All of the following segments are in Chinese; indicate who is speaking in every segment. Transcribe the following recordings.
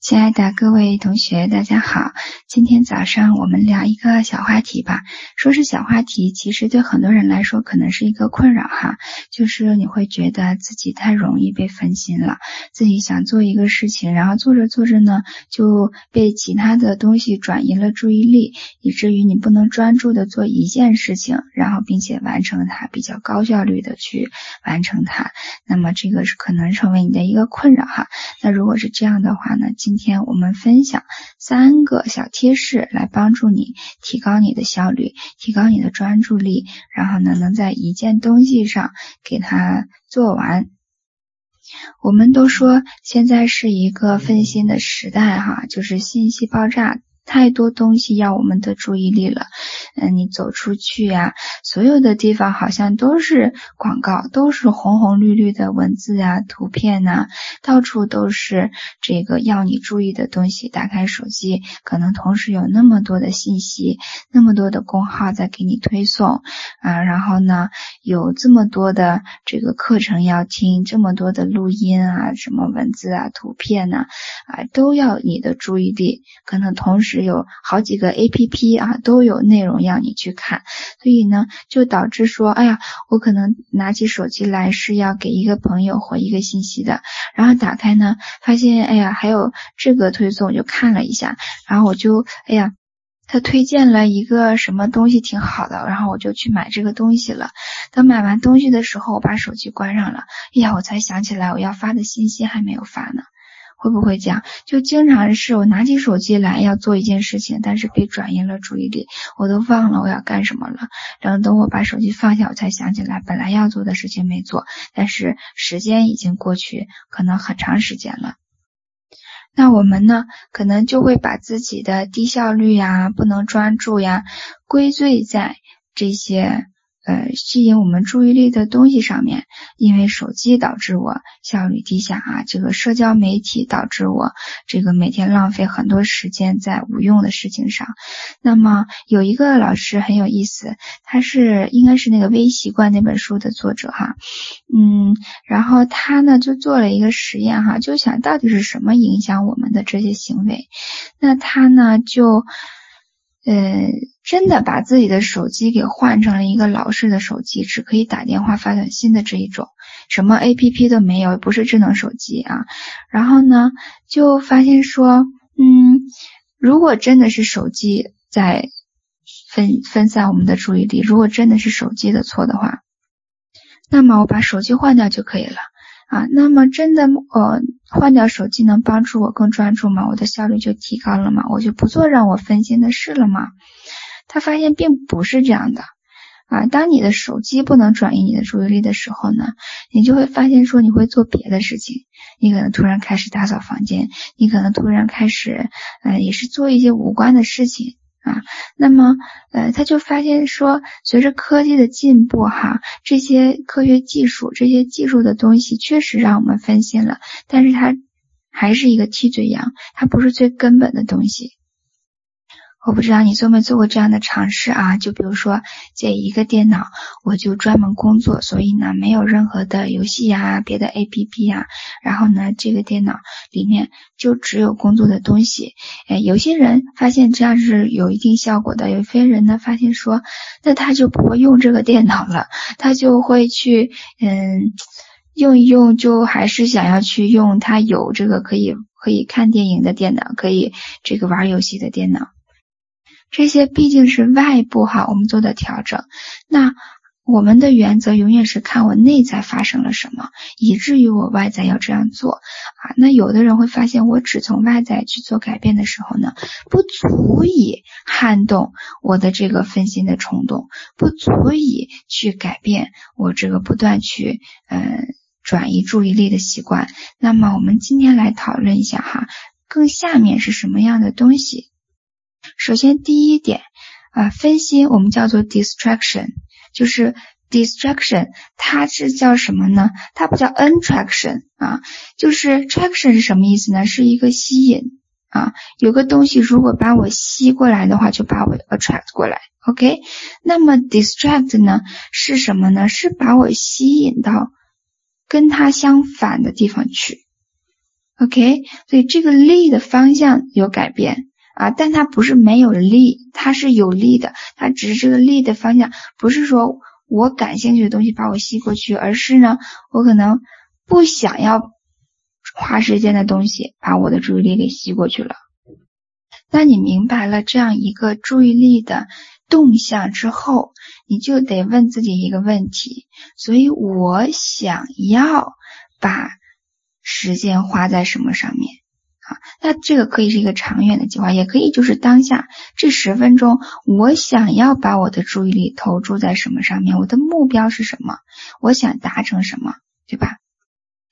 Speaker 1: 亲爱的各位同学，大家好。今天早上我们聊一个小话题吧。说是小话题，其实对很多人来说可能是一个困扰哈。就是你会觉得自己太容易被分心了，自己想做一个事情，然后做着做着呢，就被其他的东西转移了注意力，以至于你不能专注的做一件事情，然后并且完成它，比较高效率的去完成它。那么这个是可能成为你的一个困扰哈。那如果是这样的话呢？今天我们分享三个小贴士，来帮助你提高你的效率，提高你的专注力，然后呢，能在一件东西上给它做完。我们都说现在是一个分心的时代，哈，就是信息爆炸。太多东西要我们的注意力了，嗯，你走出去呀，所有的地方好像都是广告，都是红红绿绿的文字啊、图片呐，到处都是这个要你注意的东西。打开手机，可能同时有那么多的信息，那么多的公号在给你推送啊，然后呢，有这么多的这个课程要听，这么多的录音啊，什么文字啊、图片呐，啊，都要你的注意力，可能同时。有好几个 A P P 啊，都有内容要你去看，所以呢，就导致说，哎呀，我可能拿起手机来是要给一个朋友回一个信息的，然后打开呢，发现，哎呀，还有这个推送，我就看了一下，然后我就，哎呀，他推荐了一个什么东西挺好的，然后我就去买这个东西了。等买完东西的时候，我把手机关上了，哎呀，我才想起来我要发的信息还没有发呢。会不会这样？就经常是我拿起手机来要做一件事情，但是被转移了注意力，我都忘了我要干什么了。然后等我把手机放下，我才想起来本来要做的事情没做，但是时间已经过去，可能很长时间了。那我们呢，可能就会把自己的低效率呀、不能专注呀，归罪在这些。呃，吸引我们注意力的东西上面，因为手机导致我效率低下啊，这个社交媒体导致我这个每天浪费很多时间在无用的事情上。那么有一个老师很有意思，他是应该是那个微习惯那本书的作者哈，嗯，然后他呢就做了一个实验哈，就想到底是什么影响我们的这些行为，那他呢就。呃，真的把自己的手机给换成了一个老式的手机，只可以打电话发短信的这一种，什么 A P P 都没有，不是智能手机啊。然后呢，就发现说，嗯，如果真的是手机在分分散我们的注意力，如果真的是手机的错的话，那么我把手机换掉就可以了。啊，那么真的，呃，换掉手机能帮助我更专注吗？我的效率就提高了吗？我就不做让我分心的事了吗？他发现并不是这样的。啊，当你的手机不能转移你的注意力的时候呢，你就会发现说你会做别的事情，你可能突然开始打扫房间，你可能突然开始，呃，也是做一些无关的事情。啊，那么，呃，他就发现说，随着科技的进步，哈，这些科学技术、这些技术的东西确实让我们分心了，但是它还是一个替罪羊，它不是最根本的东西。我不知道你做没做过这样的尝试啊？就比如说借一个电脑，我就专门工作，所以呢没有任何的游戏呀、别的 APP 呀。然后呢，这个电脑里面就只有工作的东西。哎，有些人发现这样是有一定效果的，有些人呢发现说，那他就不会用这个电脑了，他就会去嗯用一用，就还是想要去用他有这个可以可以看电影的电脑，可以这个玩游戏的电脑。这些毕竟是外部哈，我们做的调整。那我们的原则永远是看我内在发生了什么，以至于我外在要这样做啊。那有的人会发现，我只从外在去做改变的时候呢，不足以撼动我的这个分心的冲动，不足以去改变我这个不断去嗯转移注意力的习惯。那么我们今天来讨论一下哈，更下面是什么样的东西？首先，第一点啊，分心我们叫做 distraction，就是 distraction，它是叫什么呢？它不叫 attraction 啊，就是 traction 是什么意思呢？是一个吸引啊，有个东西如果把我吸过来的话，就把我 attract 过来。OK，那么 distract 呢是什么呢？是把我吸引到跟它相反的地方去。OK，所以这个力的方向有改变啊，但它不是没有力，它是有力的，它只是这个力的方向不是说我感兴趣的东西把我吸过去，而是呢，我可能不想要花时间的东西把我的注意力给吸过去了。那你明白了这样一个注意力的动向之后，你就得问自己一个问题：所以我想要把。时间花在什么上面那这个可以是一个长远的计划，也可以就是当下这十分钟，我想要把我的注意力投注在什么上面？我的目标是什么？我想达成什么？对吧？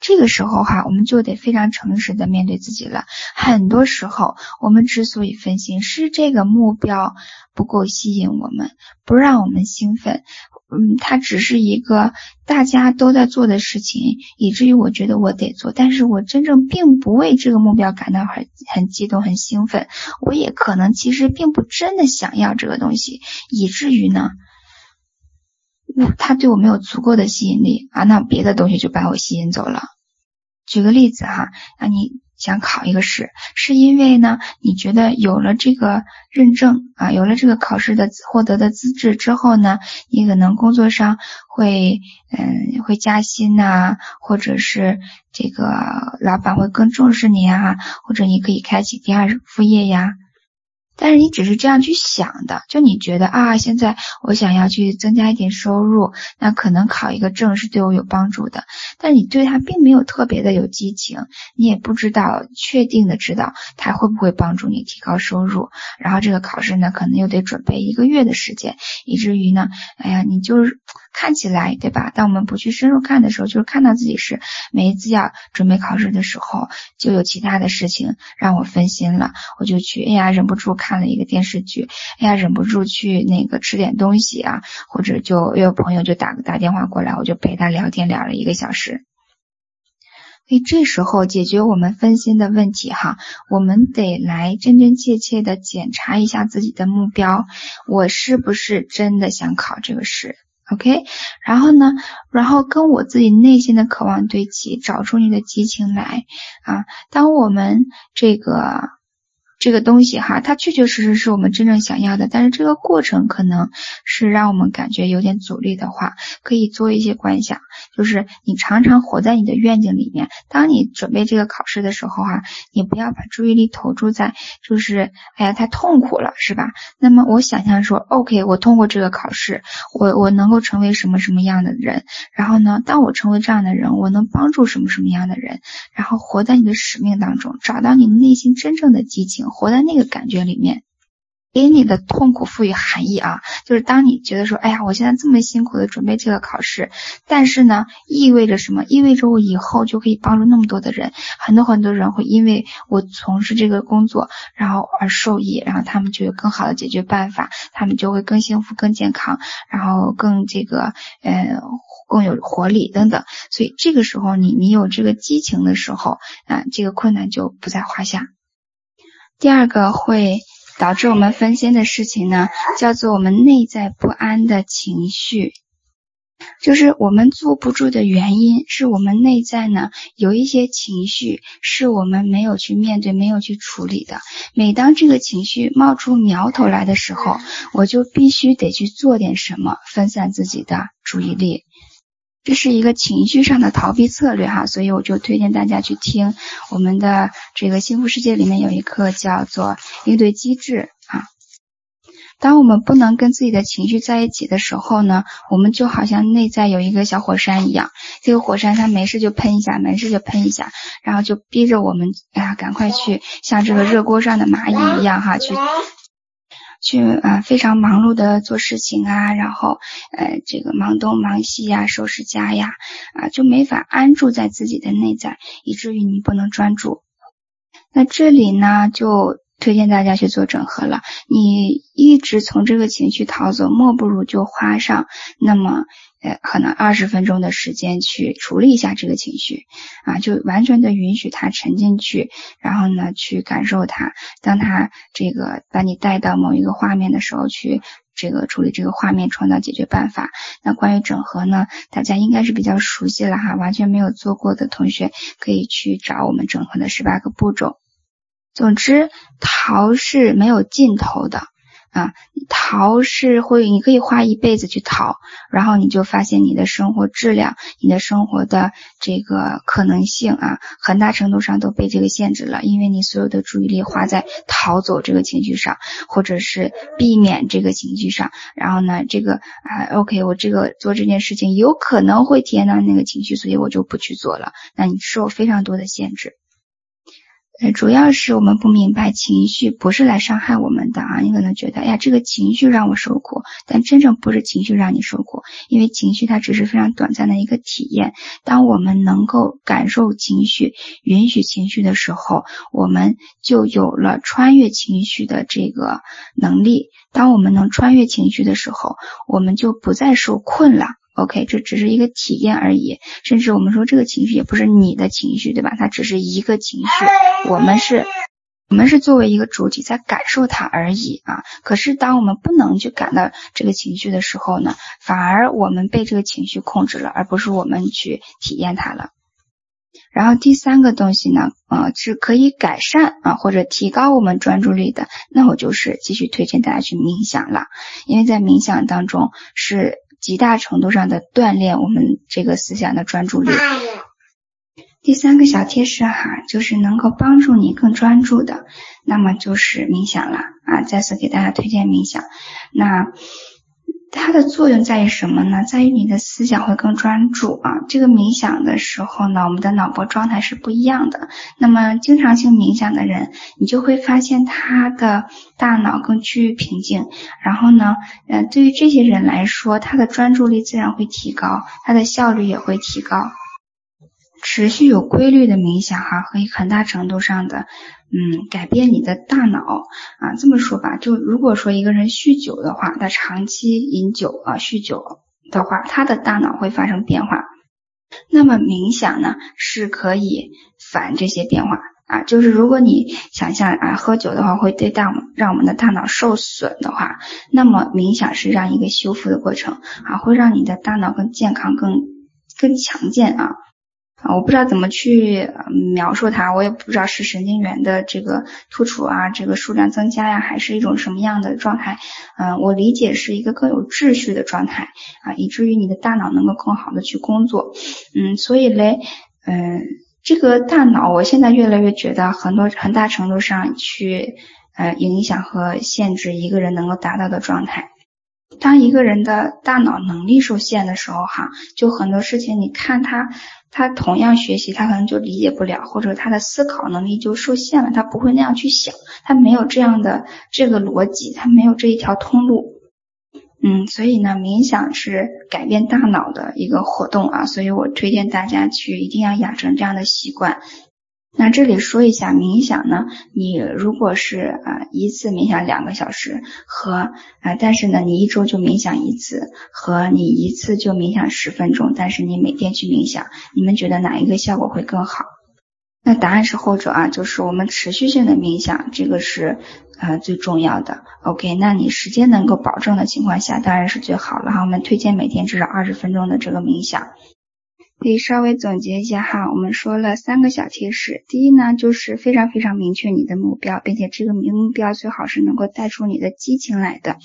Speaker 1: 这个时候哈，我们就得非常诚实的面对自己了。很多时候，我们之所以分心，是这个目标不够吸引我们，不让我们兴奋。嗯，它只是一个大家都在做的事情，以至于我觉得我得做，但是我真正并不为这个目标感到很很激动、很兴奋。我也可能其实并不真的想要这个东西，以至于呢，我它对我没有足够的吸引力啊，那别的东西就把我吸引走了。举个例子哈，那你。想考一个试，是因为呢，你觉得有了这个认证啊，有了这个考试的获得的资质之后呢，你可能工作上会嗯会加薪呐，或者是这个老板会更重视你啊，或者你可以开启第二副业呀。但是你只是这样去想的，就你觉得啊，现在我想要去增加一点收入，那可能考一个证是对我有帮助的。但你对它并没有特别的有激情，你也不知道确定的知道它会不会帮助你提高收入。然后这个考试呢，可能又得准备一个月的时间，以至于呢，哎呀，你就是看起来对吧？当我们不去深入看的时候，就是看到自己是每一次要准备考试的时候，就有其他的事情让我分心了，我就去，哎呀，忍不住看。了一个电视剧，哎呀，忍不住去那个吃点东西啊，或者就有朋友就打打电话过来，我就陪他聊天聊了一个小时。所以这时候解决我们分心的问题哈，我们得来真真切切的检查一下自己的目标，我是不是真的想考这个试？OK，然后呢，然后跟我自己内心的渴望对齐，找出你的激情来啊。当我们这个。这个东西哈，它确确实实是我们真正想要的，但是这个过程可能是让我们感觉有点阻力的话，可以做一些观想，就是你常常活在你的愿景里面。当你准备这个考试的时候哈，你不要把注意力投注在就是哎呀太痛苦了，是吧？那么我想象说，OK，我通过这个考试，我我能够成为什么什么样的人？然后呢，当我成为这样的人，我能帮助什么什么样的人？然后活在你的使命当中，找到你内心真正的激情。活在那个感觉里面，给你的痛苦赋予含义啊，就是当你觉得说，哎呀，我现在这么辛苦的准备这个考试，但是呢，意味着什么？意味着我以后就可以帮助那么多的人，很多很多人会因为我从事这个工作，然后而受益，然后他们就有更好的解决办法，他们就会更幸福、更健康，然后更这个，呃，更有活力等等。所以这个时候，你你有这个激情的时候啊，这个困难就不在话下。第二个会导致我们分心的事情呢，叫做我们内在不安的情绪，就是我们坐不住的原因，是我们内在呢有一些情绪是我们没有去面对、没有去处理的。每当这个情绪冒出苗头来的时候，我就必须得去做点什么，分散自己的注意力。这是一个情绪上的逃避策略哈，所以我就推荐大家去听我们的这个幸福世界里面有一课叫做应对机制啊。当我们不能跟自己的情绪在一起的时候呢，我们就好像内在有一个小火山一样，这个火山它没事就喷一下，没事就喷一下，然后就逼着我们哎呀赶快去像这个热锅上的蚂蚁一样哈去。去啊，非常忙碌的做事情啊，然后呃，这个忙东忙西呀，收拾家呀，啊，就没法安住在自己的内在，以至于你不能专注。那这里呢，就推荐大家去做整合了。你一直从这个情绪逃走，莫不如就花上那么。呃，可能二十分钟的时间去处理一下这个情绪啊，就完全的允许它沉进去，然后呢，去感受它。当它这个把你带到某一个画面的时候，去这个处理这个画面，创造解决办法。那关于整合呢，大家应该是比较熟悉了哈，完全没有做过的同学可以去找我们整合的十八个步骤。总之，逃是没有尽头的。啊，逃是会，你可以花一辈子去逃，然后你就发现你的生活质量、你的生活的这个可能性啊，很大程度上都被这个限制了，因为你所有的注意力花在逃走这个情绪上，或者是避免这个情绪上，然后呢，这个啊，OK，我这个做这件事情有可能会体验到那个情绪，所以我就不去做了，那你受非常多的限制。呃，主要是我们不明白情绪不是来伤害我们的啊，你可能觉得，哎呀，这个情绪让我受苦，但真正不是情绪让你受苦，因为情绪它只是非常短暂的一个体验。当我们能够感受情绪、允许情绪的时候，我们就有了穿越情绪的这个能力。当我们能穿越情绪的时候，我们就不再受困了。OK，这只是一个体验而已，甚至我们说这个情绪也不是你的情绪，对吧？它只是一个情绪，我们是，我们是作为一个主体在感受它而已啊。可是当我们不能去感到这个情绪的时候呢，反而我们被这个情绪控制了，而不是我们去体验它了。然后第三个东西呢，呃，是可以改善啊或者提高我们专注力的，那我就是继续推荐大家去冥想了，因为在冥想当中是。极大程度上的锻炼我们这个思想的专注力。第三个小贴士哈，就是能够帮助你更专注的，那么就是冥想了啊！再次给大家推荐冥想。那。它的作用在于什么呢？在于你的思想会更专注啊。这个冥想的时候呢，我们的脑波状态是不一样的。那么经常性冥想的人，你就会发现他的大脑更趋于平静。然后呢，呃，对于这些人来说，他的专注力自然会提高，他的效率也会提高。持续有规律的冥想哈，可以很大程度上的。嗯，改变你的大脑啊，这么说吧，就如果说一个人酗酒的话，他长期饮酒啊，酗酒的话，他的大脑会发生变化。那么冥想呢，是可以反这些变化啊，就是如果你想象啊，喝酒的话会对大让我们的大脑受损的话，那么冥想是让一个修复的过程啊，会让你的大脑更健康、更更强健啊。啊，我不知道怎么去描述它，我也不知道是神经元的这个突出啊，这个数量增加呀，还是一种什么样的状态？嗯，我理解是一个更有秩序的状态啊，以至于你的大脑能够更好的去工作。嗯，所以嘞，嗯，这个大脑，我现在越来越觉得很多很大程度上去呃影响和限制一个人能够达到的状态。当一个人的大脑能力受限的时候，哈，就很多事情，你看他。他同样学习，他可能就理解不了，或者他的思考能力就受限了，他不会那样去想，他没有这样的这个逻辑，他没有这一条通路。嗯，所以呢，冥想是改变大脑的一个活动啊，所以我推荐大家去一定要养成这样的习惯。那这里说一下冥想呢，你如果是啊一次冥想两个小时和啊，但是呢你一周就冥想一次和你一次就冥想十分钟，但是你每天去冥想，你们觉得哪一个效果会更好？那答案是后者啊，就是我们持续性的冥想，这个是呃最重要的。OK，那你时间能够保证的情况下，当然是最好了哈。我们推荐每天至少二十分钟的这个冥想。可以稍微总结一下哈，我们说了三个小贴士。第一呢，就是非常非常明确你的目标，并且这个目标最好是能够带出你的激情来的。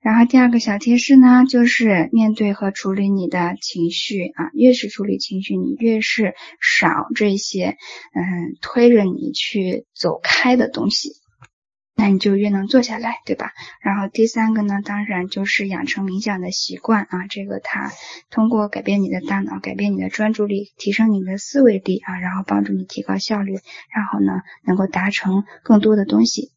Speaker 1: 然后第二个小贴士呢，就是面对和处理你的情绪啊，越是处理情绪，你越是少这些嗯推着你去走开的东西。那你就越能坐下来，对吧？然后第三个呢，当然就是养成冥想的习惯啊。这个它通过改变你的大脑，改变你的专注力，提升你的思维力啊，然后帮助你提高效率，然后呢，能够达成更多的东西。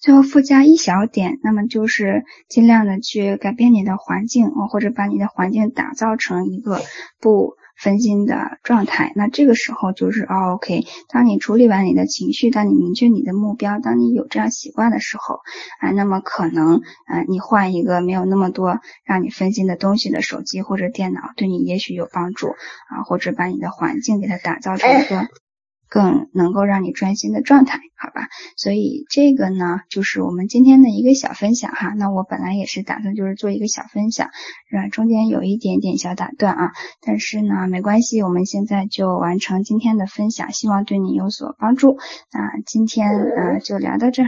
Speaker 1: 最后附加一小点，那么就是尽量的去改变你的环境啊，或者把你的环境打造成一个不。分心的状态，那这个时候就是哦，OK。当你处理完你的情绪，当你明确你的目标，当你有这样习惯的时候啊，那么可能啊，你换一个没有那么多让你分心的东西的手机或者电脑，对你也许有帮助啊，或者把你的环境给它打造成一个更能够让你专心的状态，好吧？所以这个呢，就是我们今天的一个小分享哈。那我本来也是打算就是做一个小分享，是中间有一点点小打断啊，但是呢，没关系，我们现在就完成今天的分享，希望对你有所帮助。那今天啊，就聊到这。